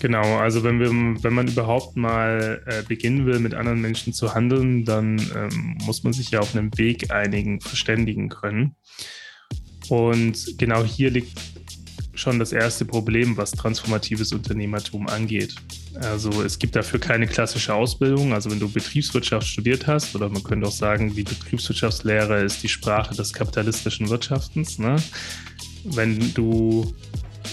Genau, also wenn, wir, wenn man überhaupt mal äh, beginnen will, mit anderen Menschen zu handeln, dann ähm, muss man sich ja auf einem Weg einigen, verständigen können. Und genau hier liegt schon das erste Problem, was transformatives Unternehmertum angeht. Also es gibt dafür keine klassische Ausbildung. Also wenn du Betriebswirtschaft studiert hast, oder man könnte auch sagen, die Betriebswirtschaftslehre ist die Sprache des kapitalistischen Wirtschaftens. Ne? Wenn du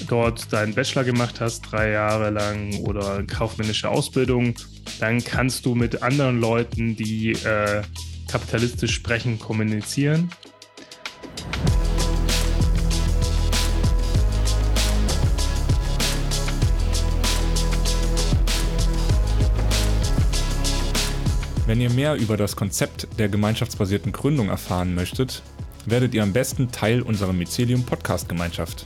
dort deinen Bachelor gemacht hast, drei Jahre lang oder kaufmännische Ausbildung, dann kannst du mit anderen Leuten, die äh, kapitalistisch sprechen, kommunizieren. Wenn ihr mehr über das Konzept der gemeinschaftsbasierten Gründung erfahren möchtet, werdet ihr am besten Teil unserer Mycelium Podcast Gemeinschaft.